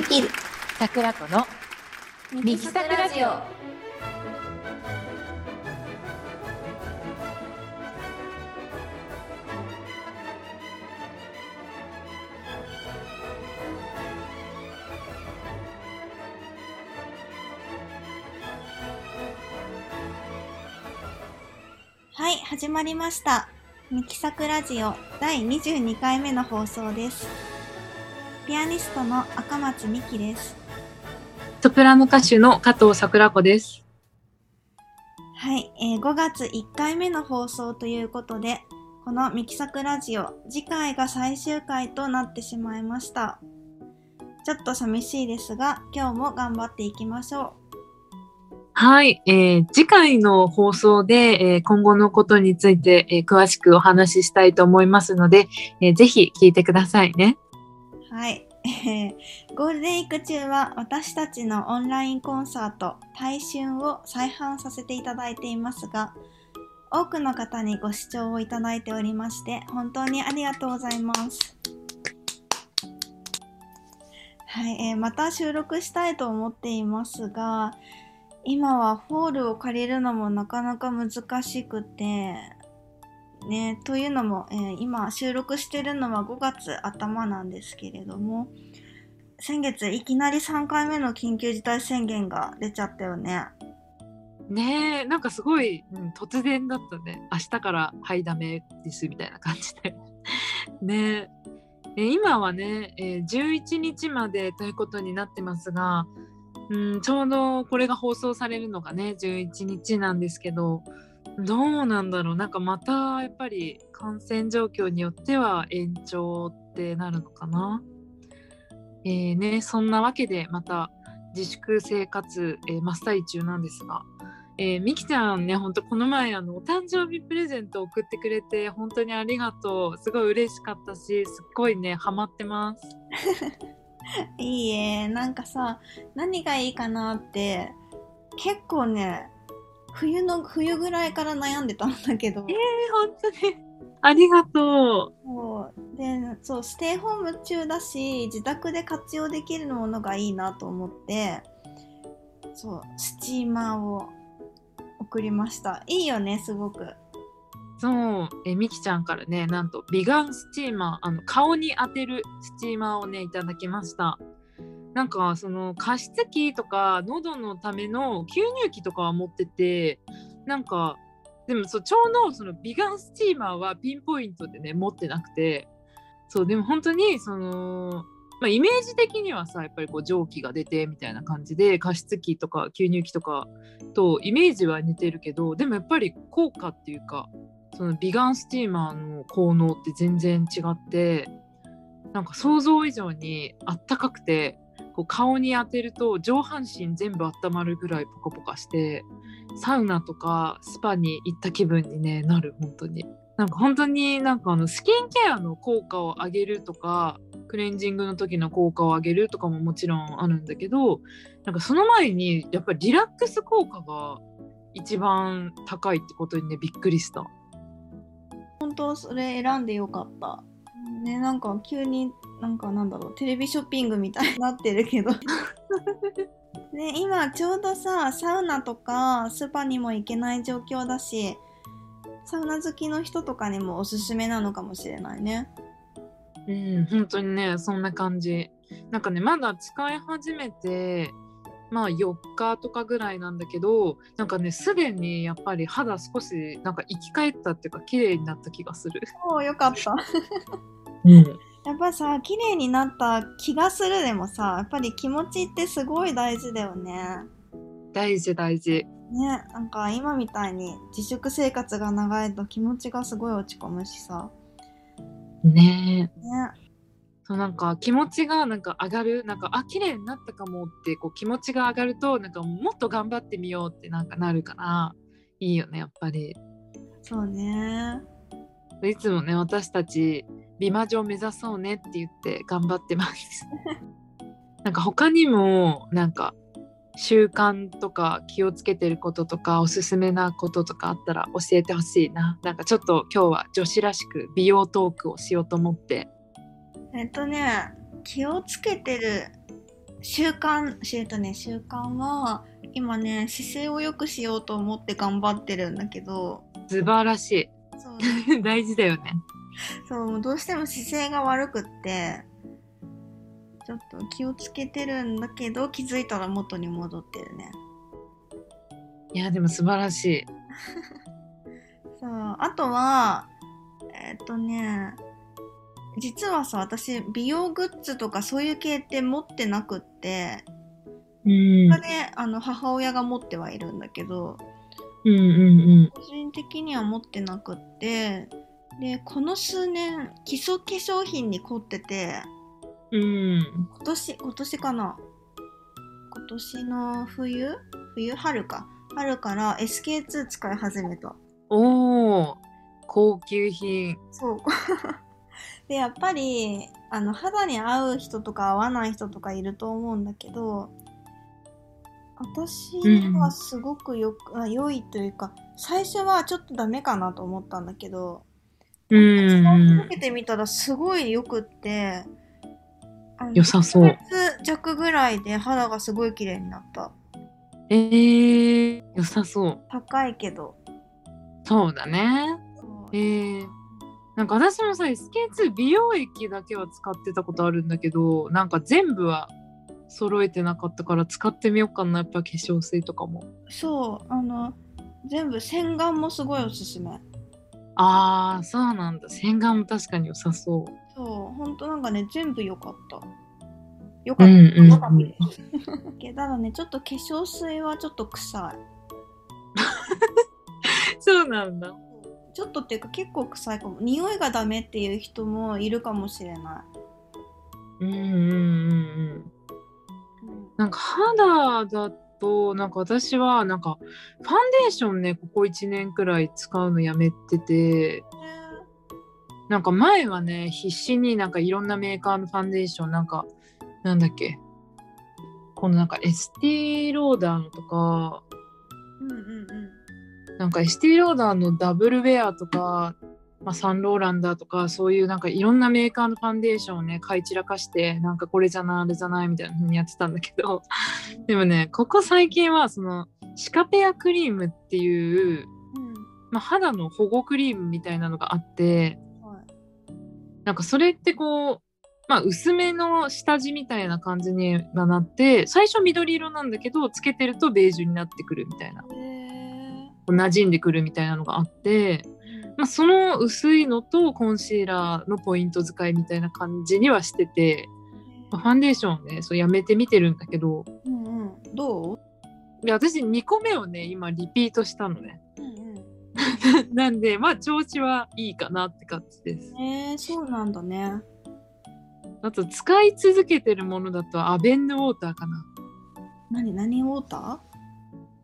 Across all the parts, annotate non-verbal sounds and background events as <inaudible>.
できる。桜子のミキサクラジオ。はい始まりました。ミキサクラジオ第22回目の放送ですピアニストの赤松美希です。ソプラノ歌手の加藤桜子です。はい、えー5月1回目の放送ということでこのミキサクラジオ次回が最終回となってしまいました。ちょっと寂しいですが今日も頑張っていきましょはい、えー次回の放送で、えー今後のことについて、えー詳しくお話ししたいと思いますので、えーぜひ聞いてくださいね。はい、<laughs> ゴールデンウィーク中は私たちのオンラインコンサート「大春」を再販させていただいていますが多くの方にご視聴をいただいておりまして本当にありがとうございます。はい、えーまた収録したいと思っていますが今はホールを借りるのもなかなか難しくてねというのも、えー今収録してるのは5月頭なんですけれども先月いきなり3回目の緊急事態宣言が出ちゃったよね。ねえ、なんかすごい、うん突然だったね。明日からはいダメですみたいな感じで。<laughs> ねえ今はね、えー11日までということになってますが、うん、ちょうどこれが放送されるのがね11日なんですけどどうなんだろうなんかまたやっぱり感染状況によっては延長ってなるのかな。えーね、そんなわけでまた自粛生活、えー真っ最中なんですが、えー、みきちゃんねほんとこの前あのお誕生日プレゼント送ってくれて本当にありがとうすごい嬉しかったしすっごいねハマってます。<laughs> いいえなんかさ何がいいかなって結構ね冬の冬ぐらいから悩んでたんだけど。えー、本当に。ありがとそう。でそうステイホーム中だし自宅で活用できるものがいいなと思ってそうスチーマーを送りました。いいよねすごく。うそう。えーみきちゃんからねなんとビガンスチーマーあの顔に当てるスチーマーをねいただきました。なんかその加湿器とか喉のための吸入器とかは持っててなんかでもそうちょうどそのビガンスチーマーはピンポイントでね持ってなくてそうでも本当にその、まあ、イメージ的にはさやっぱりこう蒸気が出てみたいな感じで加湿器とか吸入器とかとイメージは似てるけどでもやっぱり効果っていうかそのビガンスチーマーの効能って全然違ってなんか想像以上にあったかくてこう顔に当てると上半身全部温まるぐらいポカポカしてサウナとかスパに行った気分に、ね、なる本当に。なんか本当になんかあのスキンケアの効果を上げるとかクレンジングの時の効果を上げるとかももちろんあるんだけどなんかその前にやっぱりリラックス効果が一番高いってことにねびっくりした。本当それ選んでよかったねなんか急になんかなんだろうテレビショッピングみたいになってるけど <laughs> ね今ちょうどさサウナとかスパにも行けない状況だしサウナ好きの人とかにもおすすめなのかもしれないねうん、本当にね、そんな感じ。なんかね、まだ使い始めて、まあ4日とかぐらいなんだけど、なんかね、すでにやっぱり肌少しなんか生き返ったっていうか、綺麗になった気がする。おおよかったうん。やっぱさ綺麗になった気がするでもさやっぱり気持ちってすごい大事だよね大事大事。ねなんか今みたいに自粛生活が長いと気持ちがすごい落ち込むしさねえ。ねそうなんか気持ちがなんか上がる、なんか、あ、綺麗になったかもってこう気持ちが上がると、なんかもっと頑張ってみようってなんかなるから、いいよね、やっぱり。そうねいつもね私たち美魔女を目指そうねって言って頑張ってます。<laughs> なんか他にもなんか習慣とか気をつけてることとかおすすめなこととかあったら教えてほしいな。なんかちょっと今日は女子らしく美容トークをしようと思って。えっとね気をつけてる習慣えっとね習慣は今ね姿勢を良くしようと思って頑張ってるんだけど素晴らしそうい <laughs> 大事だよね <laughs> そうどうしても姿勢が悪くってちょっと気をつけてるんだけど気づいたら元に戻ってるね。いやでも素晴らしい。<laughs> そうあとはえっとね実はさ私美容グッズとかそういう系って持ってなくってうん。あの母親が持ってはいるんだけどうんうん。個人的には持ってなくってでこの数年基礎化粧品に凝っててうん。うん今年今年かな？今年の冬？冬？春か？春から SK2 使い始めた。おお高級品。そう。<laughs> でやっぱりあの肌に合う人とか合わない人とかいると思うんだけど私はすごくよく、あ良いというか最初はちょっとダメかなと思ったんだけどうん。使いうん。続けてみたらすごいよくって良さそう。1ヶ月弱ぐらいで肌がすごい綺麗になった。えー、良さそう。高いけど。そうだね。えー、なんか私もさ SK2 美容液だけは使ってたことあるんだけどなんか全部は揃えてなかったから使ってみようかなやっぱ化粧水とかも。そうあの全部洗顔もすごいおすすめあーそうなんだ。洗顔も確かに良さそう。そうほんとなんかね全部良かった。良かった、うんうん。かったただねちょっと化粧水はちょっと臭い。<laughs> そうなんだ。ちょっとっていうか結構臭いかも。匂いがダメっていう人もいるかもしれなうんうんうんうん。い、なんか肌だとなんか私はなんかファンデーションねここ1年くらい使うのやめてて。なんか前はね必死になんかいろんなメーカーのファンデーションなんかなんだっけ。このなんかエスティローダーのとか。うんうんうん。なんかエスティローダーのダブルウェアとか、まあ、サンローランダーとかそういうなんかいろんなメーカーのファンデーションをね買い散らかしてなんかこれじゃないあれじゃないみたいな風にやってたんだけどでもねここ最近はそのシカペアクリームっていう、うん。まあ、肌の保護クリームみたいなのがあってはい。なんかそれってこうまあ薄めの下地みたいな感じにはなって最初緑色なんだけどつけてるとベージュになってくるみたいな馴染んでくるみたいなのがあって、ーまあ、その薄いのとコンシーラーのポイント使いみたいな感じにはしてて、まあファンデーションをねそうやめてみてるんだけどうんうんどう？で私2個目をね今リピートしたのね。うんうん。<laughs> なんでまあ調子はいいかなって感じです。えー、そうなんだね。あと使い続けてるものだとアベンヌウォーターかな。何何ウォータ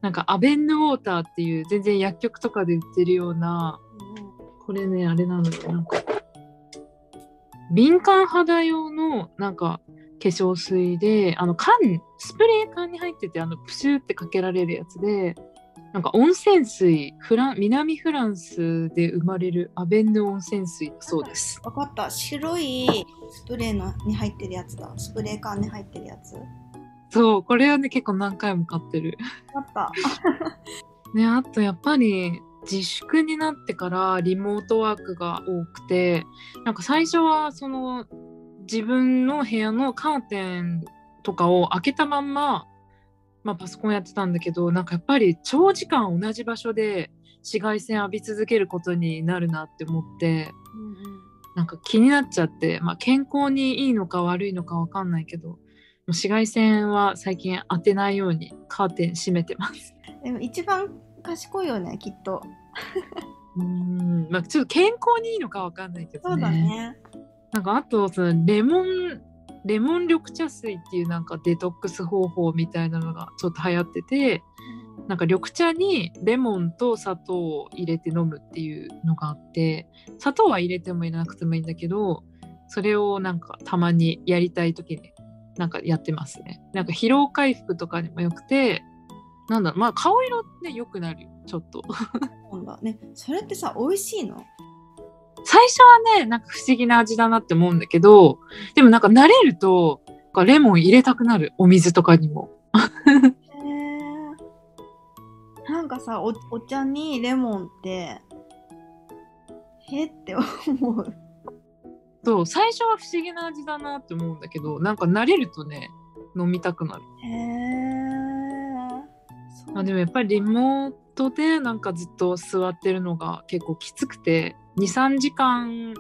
なんかアベンヌウォーターっていう全然薬局とかで売ってるようなー、うんうん。これねあれなのよ。なんか敏感肌用のなんか化粧水であの缶スプレー缶に入っててあのプシューってかけられるやつでなんか温泉水フラン南フランスで生まれるアベンヌ温泉水だそうです。わかった。白いスプレーのに入ってるやつだ。スプレー缶に入ってるやつ。わそうこれはね結構何回も買ってる。かった。<laughs> ねあとやっぱり自粛になってからリモートワークが多くてなんか最初はその自分の部屋のカーテンとかを開けたまんま、まあ、パソコンやってたんだけどなんかやっぱり長時間同じ場所で紫外線浴び続けることになるなって思ってうんうんなんか気になっちゃって、まあ、健康にいいのか悪いのかわかんないけど紫外線は最近当てないようにカーテン閉めてます。でも一番賢いよねきっと <laughs> うーんまあ、ちょっと健康にいいのかわかんないけどね。そうだねなんかあとそのレモンレモン緑茶水っていうなんかデトックス方法みたいなのがちょっと流行っててなんか緑茶にレモンと砂糖を入れて飲むっていうのがあって砂糖は入れても入れなくてもいいんだけどそれをなんかたまにやりたい時になんかやってますね。なんか疲労回復とかにもよくてなんだろうまあ顔色ね良くなるちょっと。なんだねそれってさ美味しいの？最初はねなんか不思議な味だなって思うんだけどでもなんか慣れるとかレモン入れたくなるお水とかにも。なんかさおお茶にレモンってへって思うそう最初は不思議な味だなって思うんだけどなんか慣れるとね飲みたくなる。へえでもやっぱりリモートでなんかずっと座ってるのが結構きつくて23時間。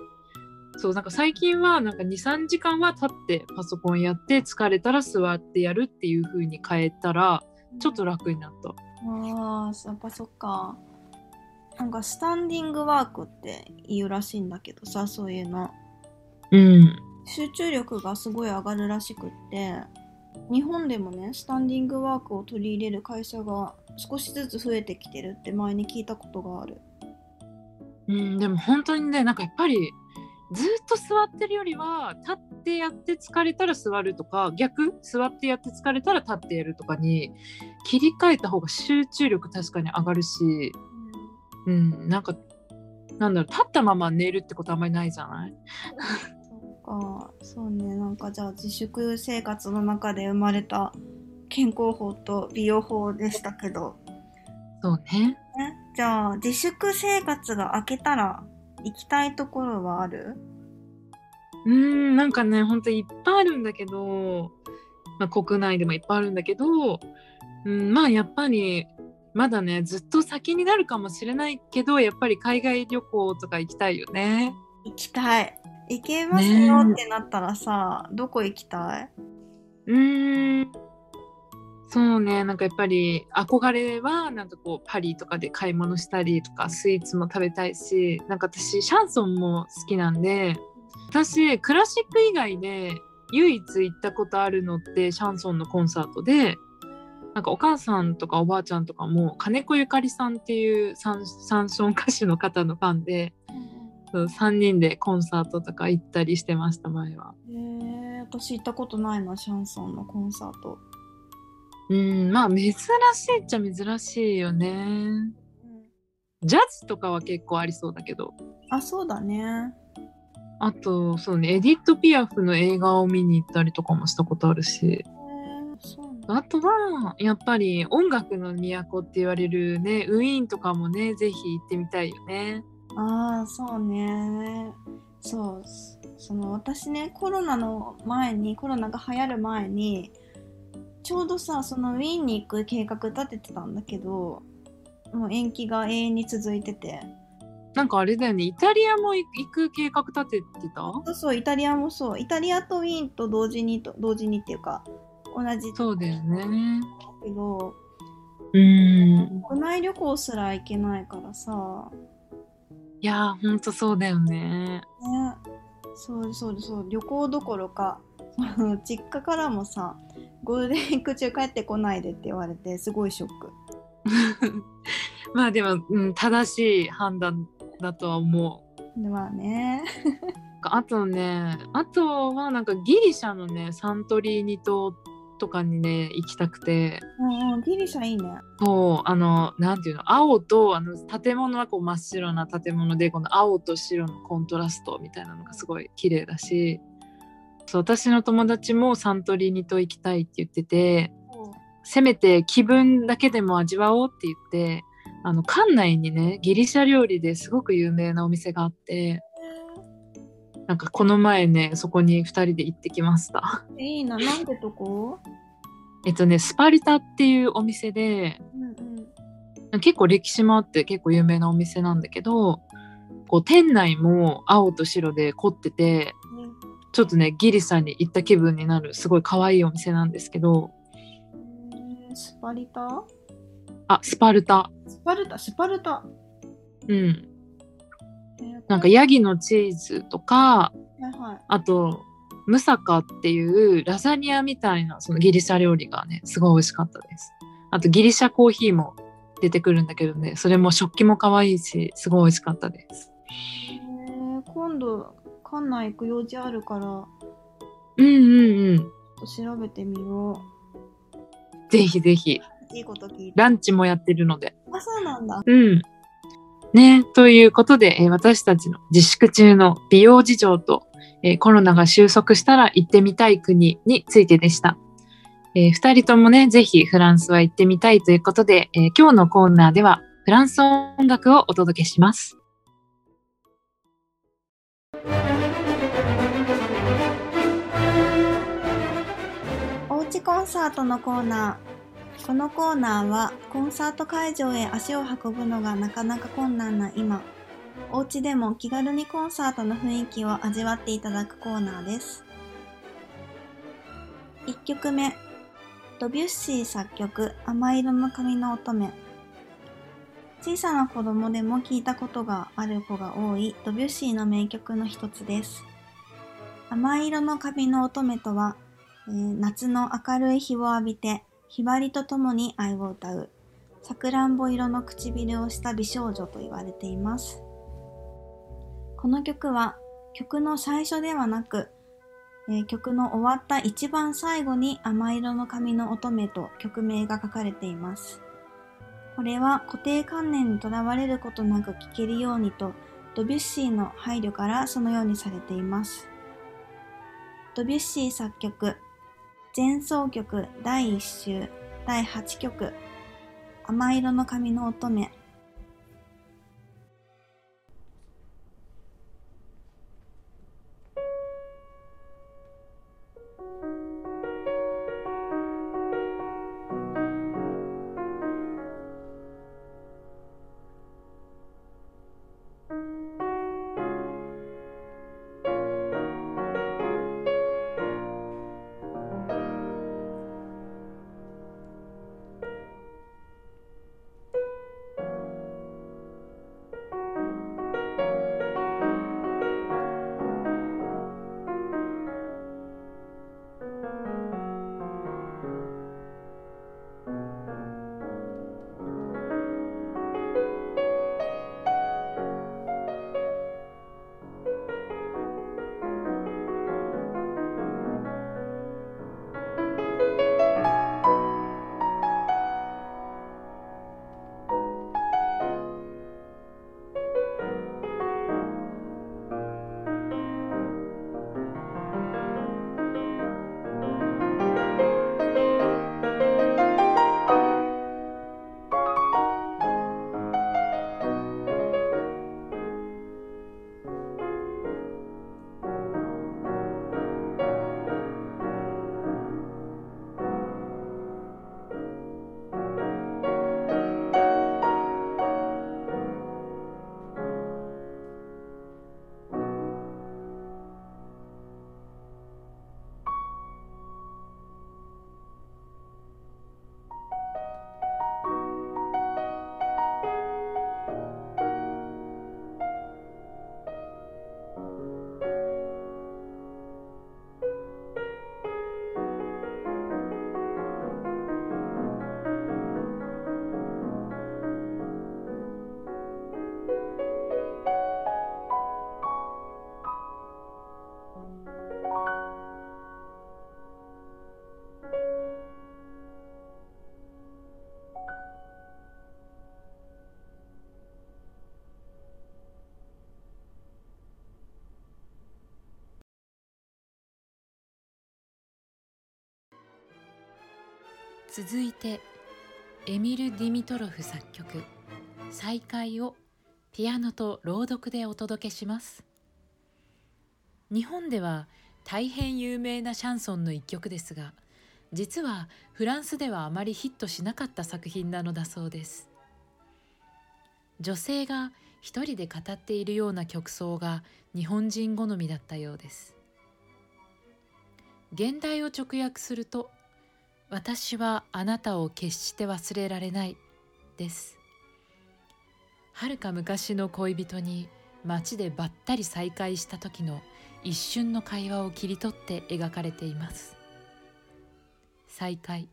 そうなんか最近はなんか23時間は立ってパソコンやって疲れたら座ってやるっていう風に変えたらちょっと楽になった。ああやっぱそっか。なんかスタンディングワークって言うらしいんだけどさそういうの。うん。集中力がすごい上がるらしくって。日本でもねスタンディングワークを取り入れる会社が少しずつ増えてきてるって前に聞いたことがあるうん、でも本当にねなんかやっぱりずっと座ってるよりは立ってやって疲れたら座るとか逆？座ってやって疲れたら立ってやるとかに切り替えた方が集中力確かに上がるし、うん、なんかなんだろう立ったまま寝るってことあんまりないじゃない？か。そうね。なんかじゃあ自粛生活の中で生まれた健康法と美容法でしたけど、そうね。ね、じゃあ自粛生活が明けたら行きたいところはある？うんなんかねほんといっぱいあるんだけど、まあ、国内でもいっぱいあるんだけど、うん、まあやっぱりまだねずっと先になるかもしれないけどやっぱり海外旅行とか行きたいよね。行きたい。行けますよってなったらさ、どこ行きたい？うーんそうね。なんかやっぱり憧れはなんかこうパリとかで買い物したりとかスイーツも食べたいしなんか私シャンソンも好きなんで私クラシック以外で唯一行ったことあるのってシャンソンのコンサートでなんかお母さんとかおばあちゃんとかも金子ゆかりさんっていうサンション歌手の方のファンでそう3人でコンサートとか行ったりしてました前は。へえ私行ったことないなシャンソンのコンサート、うんまあ珍しいっちゃ珍しいよね。ジャズとかは結構ありそうだけど。あそうだね。あとそうねエディット・ピアフの映画を見に行ったりとかもしたことあるし。あとはやっぱり音楽の都って言われるねウィーンとかもねぜひ行ってみたいよね。ああそうね。そうその私ねコロナの前にコロナが流行る前にちょうどさそのウィーンに行く計画立ててたんだけどもう延期が永遠に続いてて。なんかあれだよね。イタリアも行く計画立ててた？そうそうイタリアもそう。イタリアとウィーンと同時にと同時にっていうか同じ。そうだよね。けどうん。国内旅行すら行けないからさ。いやーほんとそうだよね。ね。そうそうそう。旅行どころか <laughs> 実家からもさゴールデンウィーク中帰ってこないでって言われてすごいショック。<laughs> まあでも、うん、正しい判断だとは思う。でまあね。<laughs> あとねあとはなんかギリシャのねサントリーニ島とかにね行きたくて。うんうんギリシャいいね。そうあのなんていうの青とあの建物はこう真っ白な建物でこの青と白のコントラストみたいなのがすごい綺麗だしそう私の友達もサントリーニ島行きたいって言っててせめて気分だけでも味わおうって言ってあの館内にねギリシャ料理ですごく有名なお店があってなんかこの前ねそこに2人で行ってきました。いいな。なんてとこ？えっとねスパルタっていうお店でうんうん。結構歴史もあって結構有名なお店なんだけどこう店内も青と白で凝っててちょっとねギリシャに行った気分になるすごい可愛いお店なんですけど。えースパリタ？あスパルタ。スパルタ？スパルタ、うん。えーなんかヤギのチーズとかはいはい。あとムサカっていうラザニアみたいなそのギリシャ料理がねすごい美味しかったです。あとギリシャコーヒーも出てくるんだけどねそれも食器も可愛いしすごい美味しかったです。えー今度館内行く用事あるから。うんうんうん。調べてみよぜひぜひ。ういいこと聞いたランチもやってるので。あそうなんだ。うん。ねということで、えー私たちの自粛中の美容事情と、えーコロナが収束したら行ってみたい国についてでした。え2人ともね、ぜひフランスは行ってみたいということで、えー今日のコーナーではフランス音楽をお届けします。コンサートのコーナー。このコーナーはコンサート会場へ足を運ぶのがなかなか困難な今、お家でも気軽にコンサートの雰囲気を味わっていただくコーナーです。1曲目、ドビュッシー作曲、甘色の髪の乙女。小さな子供でも聞いたことがある子が多いドビュッシーの名曲の一つです。甘色の髪の乙女とは、えー夏の明るい日を浴びて、ひばりとともに愛を歌う、さくらんぼ色の唇をした美少女と言われています。この曲は曲の最初ではなく、えー曲の終わった一番最後に甘色の髪の乙女と曲名が書かれています。これは固定観念にとらわれることなく聴けるようにと、ドビュッシーの配慮からそのようにされています。ドビュッシー作曲、前奏曲第1週第8曲、甘色の髪の乙女。続いてエミル・ディミトロフ作曲「再会」をピアノと朗読でお届けします。日本では大変有名なシャンソンの一曲ですが実はフランスではあまりヒットしなかった作品なのだそうです。女性が一人で語っているような曲奏が日本人好みだったようです。現代を直訳すると「私はあなたを決して忘れられない」です。はるか昔の恋人に街でばったり再会した時の一瞬の会話を切り取って描かれています。再会。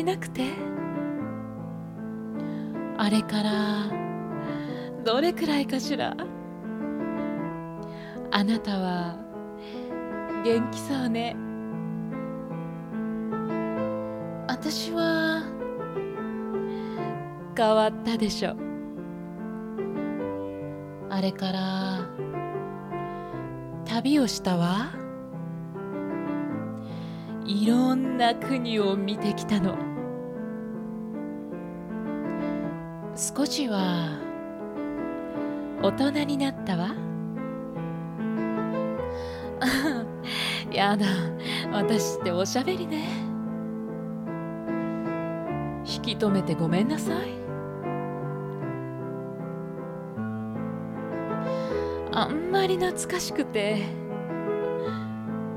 りなくて？あれからどれくらいかしら？あなたは元気そうね。私は変わったでしょ。あれから旅をしたわ。いろんな国を見てきたの。少しは大人になったわ。<laughs> やだ私っておしゃべりね。引き止めてごめんなさい。あんまり懐かしくて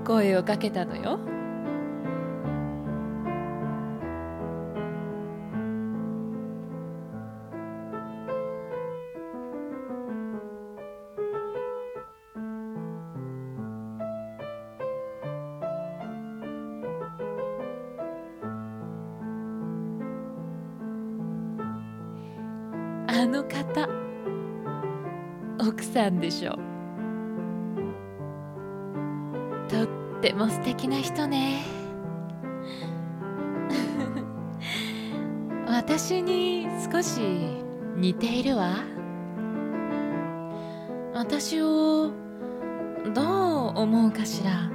声をかけたのよ。あの方奥さんでしょとっても素敵な人ね。<laughs> 私に少し似ているわ。私をどう思うかしら。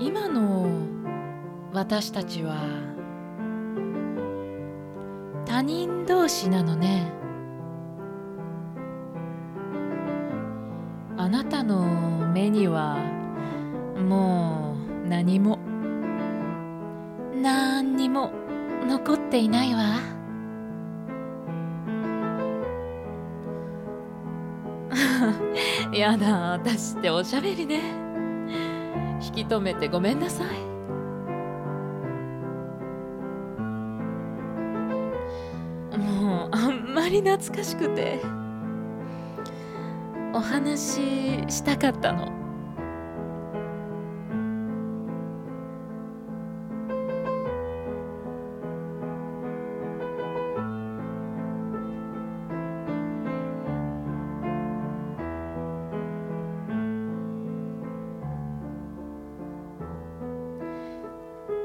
今の私たちはなのね。あなたの目にはもう何も何にも残っていないわ。<laughs> やだ私っておしゃべりね。引き止めてごめんなさい。り懐かしくて。お話ししたかったの。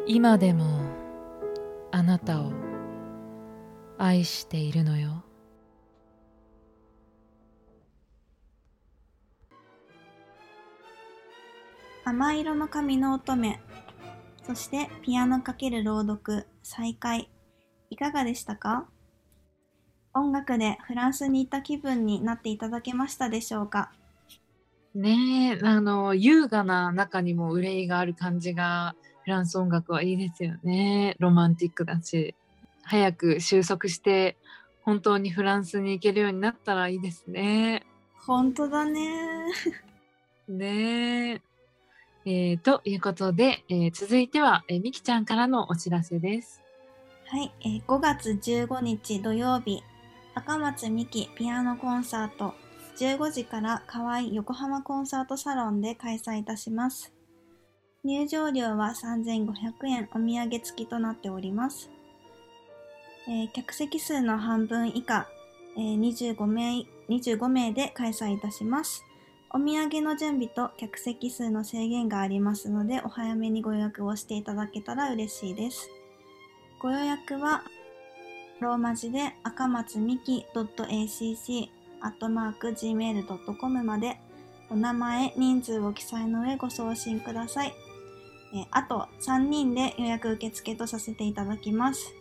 今でもあなたを愛しているのよ。甘色の髪の乙女、そしてピアノ×朗読、再開。いかがでしたか？音楽でフランスに行った気分になっていただけましたでしょうか？ねえあの優雅な中にも憂いがある感じがフランス音楽はいいですよね。ロマンティックだし。早く収束して本当にフランスに行けるようになったらいいですね。本当だね。ねええーということで、えー続いては、えーみきちゃんからのお知らせですはい、えー5月15日土曜日、赤松美希ピアノコンサート、15時から河合横浜コンサートサロンで開催いたします。入場料は3500円お土産付きとなっております。えー客席数の半分以下、えー25名、25名で開催いたします。お土産の準備と客席数の制限がありますので、お早めにご予約をしていただけたら嬉しいです。ご予約は、ローマ字で赤松美希 .acc アットマーク gmail.com までお名前、人数を記載の上ご送信ください。えあと3人で予約受付とさせていただきます。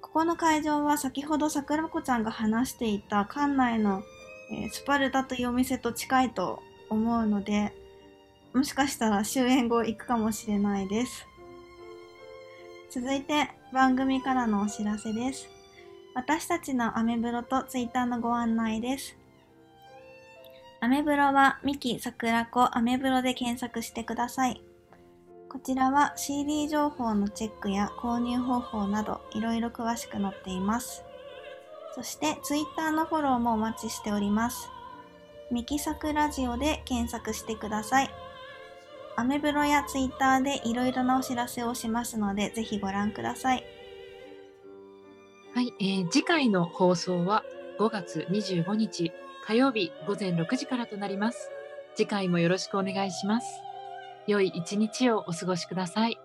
ここの会場は先ほど桜子ちゃんが話していた館内の、えスパルタというお店と近いと思うので、もしかしたら終演後行くかもしれないです。続いて番組からのお知らせです。私たちのアメブロとツイッターのご案内です。アメブロはミキ桜子アメブロで検索してください。こちらは CD 情報のチェックや購入方法などいろいろ詳しく載っています。そしてツイッターのフォローもお待ちしております。ミキサクラジオで検索してください。アメブロやツイッターでいろいろなお知らせをしますので、ぜひご覧ください。はい、えー次回の放送は5月25日火曜日午前6時からとなります。次回もよろしくお願いします。良い一日をお過ごしください。